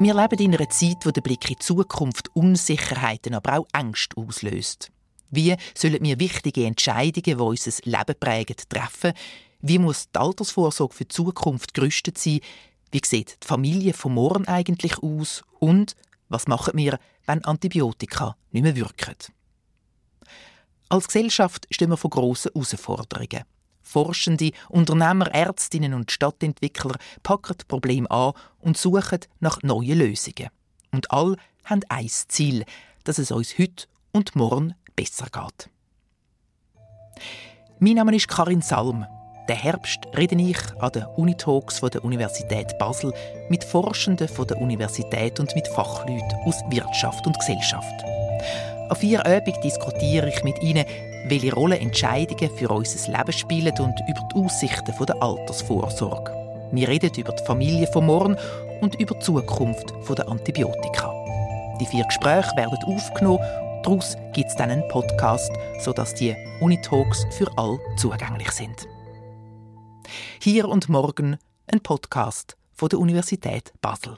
Wir leben in einer Zeit, wo der Blick in die Zukunft Unsicherheiten, aber auch Ängste auslöst. Wie sollen wir wichtige Entscheidungen, die unser Leben prägen, treffen? Wie muss die Altersvorsorge für die Zukunft gerüstet sein? Wie sieht die Familie von morgen eigentlich aus? Und was machen wir, wenn Antibiotika nicht mehr wirken? Als Gesellschaft stehen wir vor grossen Herausforderungen. Forschende, Unternehmer, Ärztinnen und Stadtentwickler packen das Problem an und suchen nach neuen Lösungen. Und alle haben ein Ziel, dass es uns heute und morgen besser geht. Mein Name ist Karin Salm. Den Herbst rede ich an den Unitalks der Universität Basel mit Forschenden der Universität und mit Fachleuten aus Wirtschaft und Gesellschaft. An vier Abend diskutiere ich mit ihnen, welche Rolle Entscheidungen für unser Leben spielen und über die Aussichten der Altersvorsorge. Wir reden über die Familie von morgen und über die Zukunft der Antibiotika. Die vier Gespräche werden aufgenommen Daraus gibt es dann einen Podcast, sodass die Unitalks für alle zugänglich sind. Hier und morgen ein Podcast von der Universität Basel.